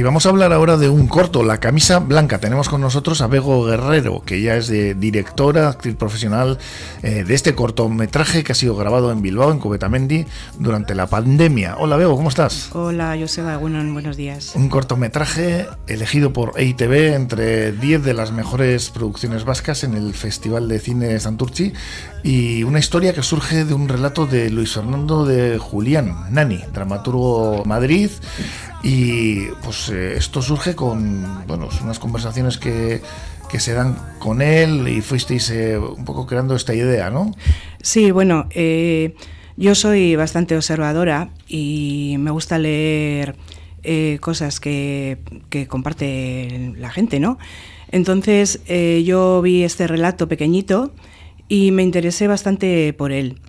Y vamos a hablar ahora de un corto, La camisa blanca. Tenemos con nosotros a Bego Guerrero, que ya es de directora, actriz profesional eh, de este cortometraje que ha sido grabado en Bilbao, en Cubetamendi, durante la pandemia. Hola Bego, ¿cómo estás? Hola Joseba, bueno, buenos días. Un cortometraje elegido por EITV entre 10 de las mejores producciones vascas en el Festival de Cine Santurci y una historia que surge de un relato de Luis Fernando de Julián, Nani, dramaturgo Madrid, y pues eh, esto surge con bueno, unas conversaciones que, que se dan con él y fuisteis eh, un poco creando esta idea, ¿no? Sí, bueno, eh, yo soy bastante observadora y me gusta leer cosas que, que, comparte la gente, ¿no? Entonces yo vi este relato pequeñito y me interesé bastante por él.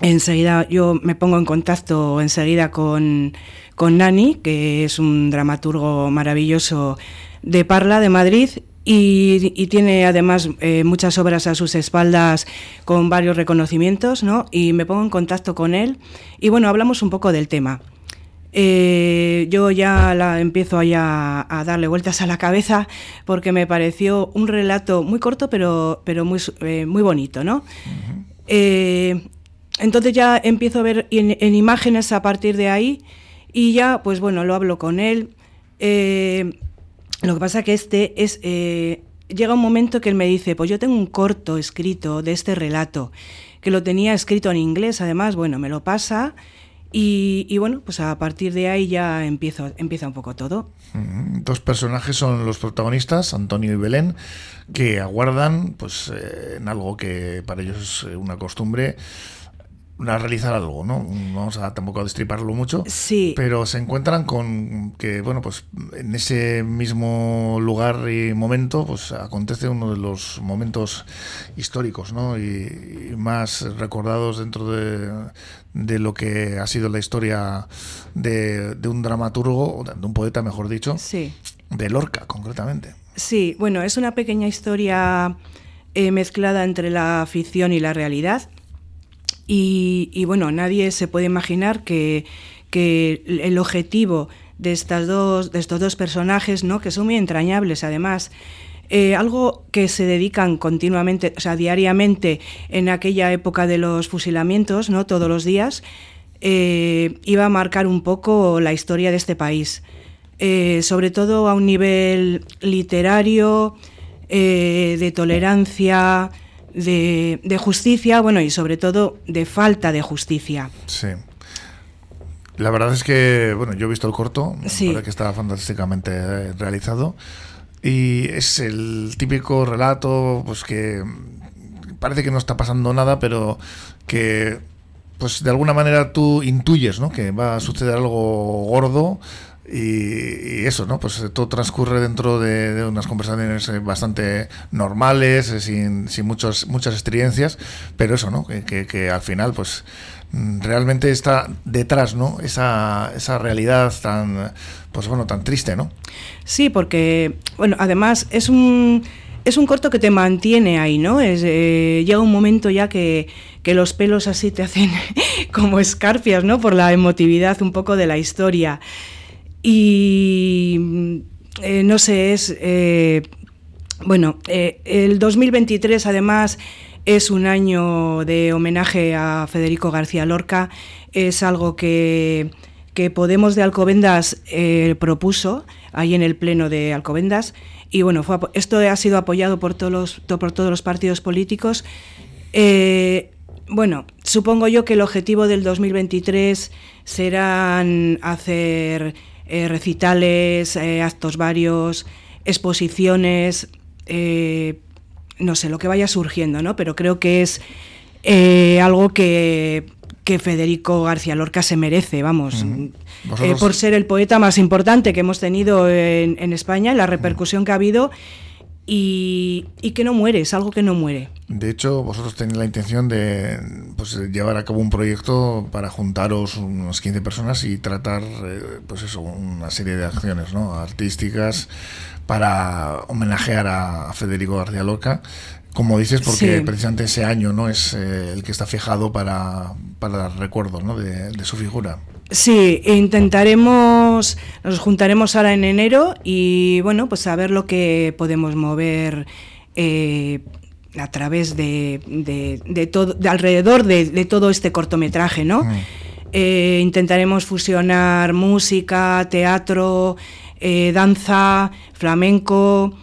Enseguida yo me pongo en contacto enseguida con, con Nani, que es un dramaturgo maravilloso de Parla, de Madrid, y, tiene además eh, muchas obras a sus espaldas con varios reconocimientos, ¿no? Y me pongo en contacto con él y bueno, hablamos un poco del tema. Eh, yo ya la empiezo a, a, darle vueltas a la cabeza porque me pareció un relato muy corto pero, pero muy, eh, muy bonito, ¿no? Entonces ya empiezo a ver en, imágenes a partir de ahí y ya, pues bueno, lo hablo con él. Eh, lo que pasa que este es... Eh, llega un momento que él me dice, pues yo tengo un corto escrito de este relato, que lo tenía escrito en inglés, además, bueno, me lo pasa y, bueno, pues a partir de ahí ya empiezo, empieza un poco todo. Dos personajes son los protagonistas, Antonio y Belén, que aguardan pues eh, en algo que para ellos es una costumbre a realizar algo, ¿no? Vamos a tampoco a destriparlo mucho. Sí. Pero se encuentran con que, bueno, pues en ese mismo lugar y momento, pues acontece uno de los momentos históricos, ¿no? Y, más recordados dentro de, de, lo que ha sido la historia de, de un dramaturgo, de un poeta, mejor dicho. Sí. De Lorca, concretamente. Sí, bueno, es una pequeña historia eh, mezclada entre la ficción y la realidad y, bueno, nadie se puede imaginar que, el objetivo de, estas dos, de estos dos personajes, ¿no? que son muy entrañables además, eh, algo que se dedican continuamente, o sea, diariamente en aquella época de los fusilamientos, ¿no? todos los días, eh, iba a marcar un poco la historia de este país, eh, sobre todo a un nivel literario, de tolerancia, de, justicia, bueno, y sobre todo de falta de justicia. Sí. La verdad es que, bueno, yo he visto el corto, sí. que está fantásticamente eh, realizado. Y es el típico relato, pues que parece que no está pasando nada, pero que, pues de alguna manera tú intuyes, ¿no? Que va a suceder algo gordo y, eso, ¿no? Pues todo transcurre dentro de, unas conversaciones eh, bastante normales, eh, sin, sin muchos, muchas experiencias, pero eso, ¿no? Que, que, al final, pues mm, realmente está detrás, ¿no? Esa, esa realidad tan, pues bueno, tan triste, ¿no? Sí, porque, bueno, además es un es un corto que te mantiene ahí, ¿no? Es, eh, llega un momento ya que, que, los pelos así te hacen como escarpias, ¿no? Por la emotividad un poco de la historia. Y eh, no sé, es. Eh, bueno, eh, el 2023 además es un año de homenaje a Federico García Lorca. Es algo que, que Podemos de Alcobendas propuso ahí en el pleno de Alcobendas. Y bueno, esto ha sido apoyado por todos los, por todos los partidos políticos. bueno, supongo yo que el objetivo del 2023 serán hacer eh, recitales, eh, actos varios, exposiciones, eh, no sé, lo que vaya surgiendo, ¿no? Pero creo que es algo que, Federico García Lorca se merece, vamos, por ser el poeta más importante que hemos tenido en, en España, la repercusión que ha habido y, que no muere, es algo que no muere. De hecho, vosotros tenéis la intención de pues, llevar a cabo un proyecto para juntaros unas 15 personas y tratar, eh, pues eso, una serie de acciones ¿no? artísticas para homenajear a Federico García Lorca. Como dices, porque precisamente ese año no es eh, el que está fijado para, para recuerdos ¿no? de, de su figura. Sí, intentaremos, nos juntaremos ahora en enero y bueno, pues a ver lo que podemos mover eh, a través de, de, todo, de alrededor de, todo este cortometraje, ¿no? Mm. Eh, intentaremos fusionar música, teatro, eh, danza, flamenco,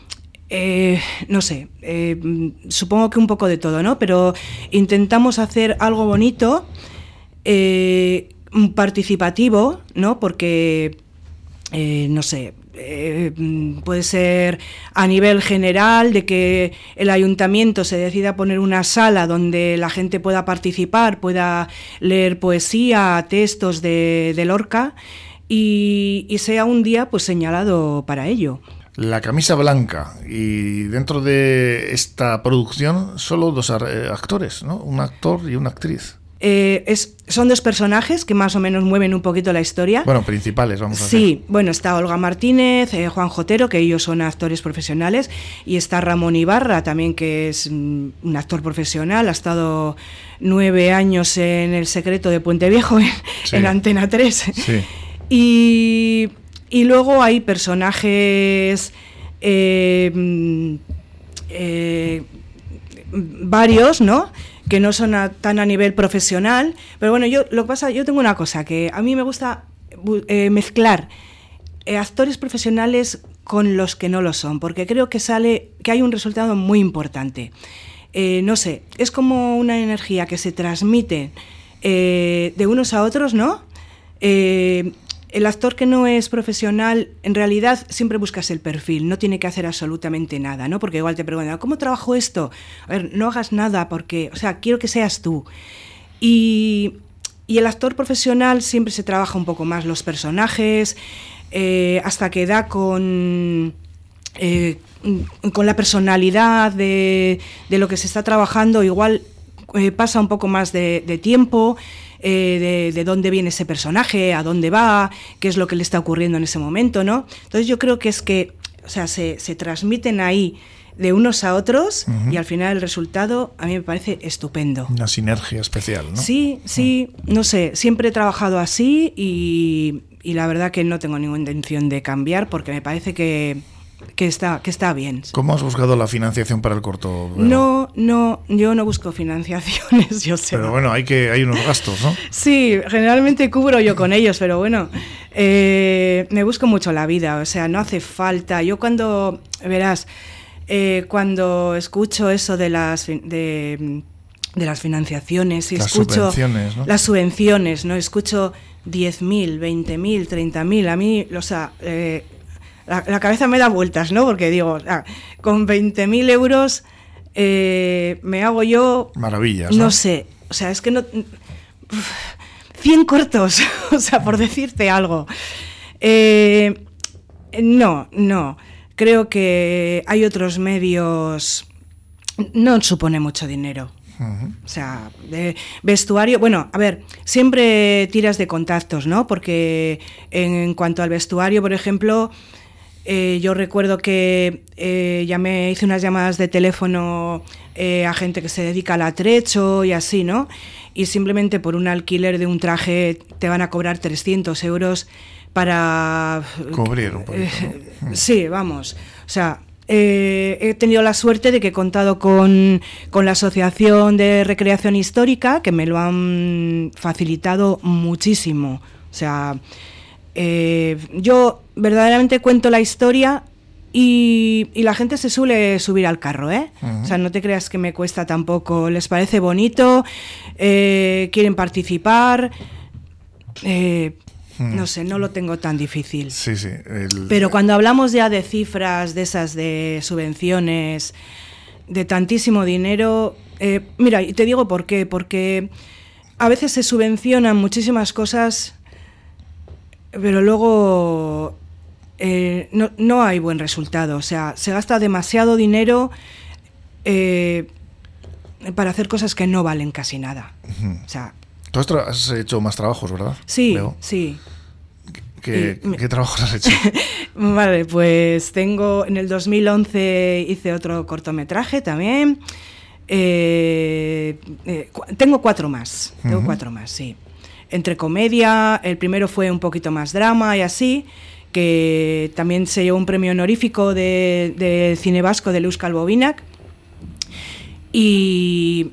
no sé, supongo que un poco de todo, ¿no? Pero intentamos hacer algo bonito participativo, ¿no? Porque, eh, no sé, eh, puede ser a nivel general de que el ayuntamiento se decida poner una sala donde la gente pueda participar, pueda leer poesía, textos de, Lorca y, sea un día pues señalado para ello. La camisa blanca y dentro de esta producción solo dos actores, ¿no? Un actor y una actriz. Eh, es, son dos personajes que más o menos mueven un poquito la historia. Bueno, principales, vamos a decir. Sí, bueno, está Olga Martínez, eh, Juan Jotero, que ellos son actores profesionales, y está Ramón Ibarra, también que es mm, un actor profesional, ha estado nueve años en El Secreto de Puente Viejo, en, Antena 3. Sí. Y, y, luego hay personajes... Eh, mm, varios, ¿no? Que no son tan a nivel profesional. Pero bueno, yo lo que pasa, yo tengo una cosa, que a mí me gusta eh, mezclar eh, actores profesionales con los que no lo son, porque creo que sale, que hay un resultado muy importante. Eh, no sé, es como una energía que se transmite de unos a otros, ¿no? El actor que no es profesional, en realidad siempre buscas el perfil, no tiene que hacer absolutamente nada, ¿no? Porque igual te preguntan, ¿cómo trabajo esto? A ver, no hagas nada porque, o sea, quiero que seas tú. Y, el actor profesional siempre se trabaja un poco más los personajes, eh, hasta que da con... Eh, con la personalidad de, lo que se está trabajando, igual eh, pasa un poco más de tiempo, eh, de, dónde viene ese personaje, a dónde va, qué es lo que le está ocurriendo en ese momento, ¿no? Entonces yo creo que es que, o sea, se, transmiten ahí de unos a otros y al final el resultado a mí me parece estupendo. Una sinergia especial, ¿no? Sí, sí, no sé, siempre he trabajado así y, y la verdad que no tengo ninguna intención de cambiar porque me parece que que está, que está bien. ¿Cómo has buscado la financiación para el corto? No, no, yo no busco financiaciones, yo sé. Pero bueno, hay que hay unos gastos, ¿no? Sí, generalmente cubro yo con ellos, pero bueno, eh, me busco mucho la vida, o sea, no hace falta. Yo cuando, verás, eh, cuando escucho eso de las... De, las financiaciones y las escucho subvenciones, ¿no? las subvenciones, ¿no? Escucho 10.000, 20.000, 30.000, a mí, o sea, eh, la, cabeza me da vueltas, ¿no? Porque digo, con 20.000 euros eh, me hago yo... Maravillas. ¿no? sé, o sea, es que no... 100 cortos, o sea, por decirte algo. Eh, no, no. Creo que hay otros medios. No supone mucho dinero. O sea, de vestuario, bueno, a ver, siempre tiras de contactos, ¿no? Porque en cuanto al vestuario, por ejemplo, eh, yo recuerdo que eh, ya me hice unas llamadas de teléfono eh, a gente que se dedica al atrecho y así, ¿no? Y simplemente por un alquiler de un traje te van a cobrar 300 euros para... Cubrir un poquito. sí, vamos. O sea, he tenido la suerte de que he contado con, con, la Asociación de Recreación Histórica, que me lo han facilitado muchísimo. O sea, eh, yo verdaderamente cuento la historia y, la gente se suele subir al carro, ¿eh? O sea, no te creas que me cuesta tampoco. Les parece bonito, eh, quieren participar. Eh, no sé, no lo tengo tan difícil. Sí, sí. Pero cuando hablamos ya de cifras, de esas de subvenciones, de tantísimo dinero, mira, y te digo por qué. Porque a veces se subvencionan muchísimas cosas pero luego eh, no, hay buen resultado. O sea, se gasta demasiado dinero eh, para hacer cosas que no valen casi nada. o sea, Tú has, hecho más trabajos, ¿verdad? Sí, sí. ¿Qué, trabajos has hecho? vale, pues tengo, en el 2011 hice otro cortometraje también. Eh, tengo cuatro más, tengo cuatro más, sí. Entre comedia, el primero fue un poquito más drama y así, que también se llevó un premio honorífico de, cine vasco de Luz Calvovinac. Y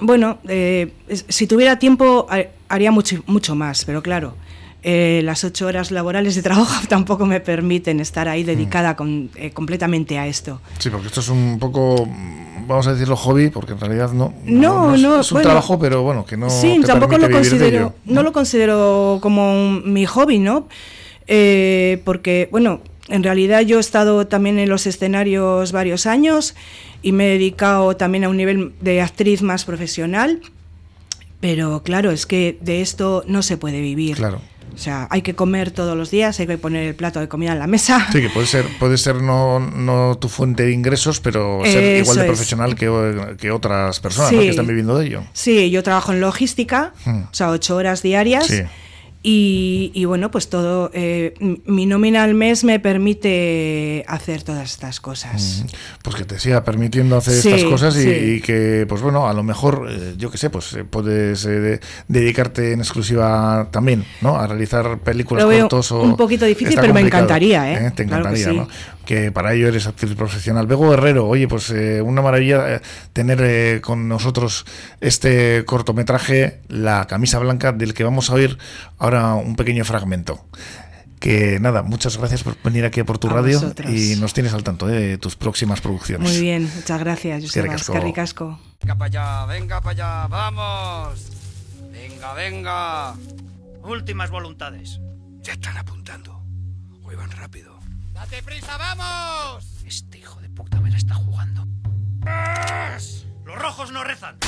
bueno, eh, si tuviera tiempo haría mucho, mucho más, pero claro, eh, las ocho horas laborales de trabajo tampoco me permiten estar ahí dedicada con, eh, completamente a esto. Sí, porque esto es un poco, vamos a decirlo, hobby, porque en realidad no, no, no, es, un trabajo, pero bueno, que no. Sí, te tampoco lo considero, ¿no? lo considero como mi hobby, ¿no? porque, bueno, en realidad yo he estado también en los escenarios varios años y me he dedicado también a un nivel de actriz más profesional, pero claro, es que de esto no se puede vivir. Claro. O sea, hay que comer todos los días, hay que poner el plato de comida en la mesa. Sí, que puede ser, puede ser no, no tu fuente de ingresos, pero ser igual de profesional que, que, otras personas que están viviendo de ello. Sí, yo trabajo en logística, hmm. o sea, ocho horas diarias. Sí. Y, bueno, pues todo, eh, mi nómina al mes me permite hacer todas estas cosas. Pues que te siga permitiendo hacer estas cosas y, que, pues bueno, a lo mejor, eh, yo qué sé, pues eh, puedes dedicarte en exclusiva también, ¿no? A realizar películas cortos o... Un poquito difícil, pero me encantaría, ¿eh? Te encantaría, ¿no? Que para ello eres actriz profesional. Bego Herrero, oye, pues eh, una maravilla eh, tener eh, con nosotros este cortometraje, La camisa blanca, del que vamos a oír ahora un pequeño fragmento. Que nada, muchas gracias por venir aquí por tu radio y nos tienes al tanto de tus próximas producciones. Muy bien, muchas gracias, Joseba. ricasco. Venga para allá, venga para allá, vamos. Venga, venga. Últimas voluntades. Ya están apuntando. Hoy van rápido. ¡Date prisa, vamos! Este hijo de puta me la está jugando. ¡Los rojos no rezan!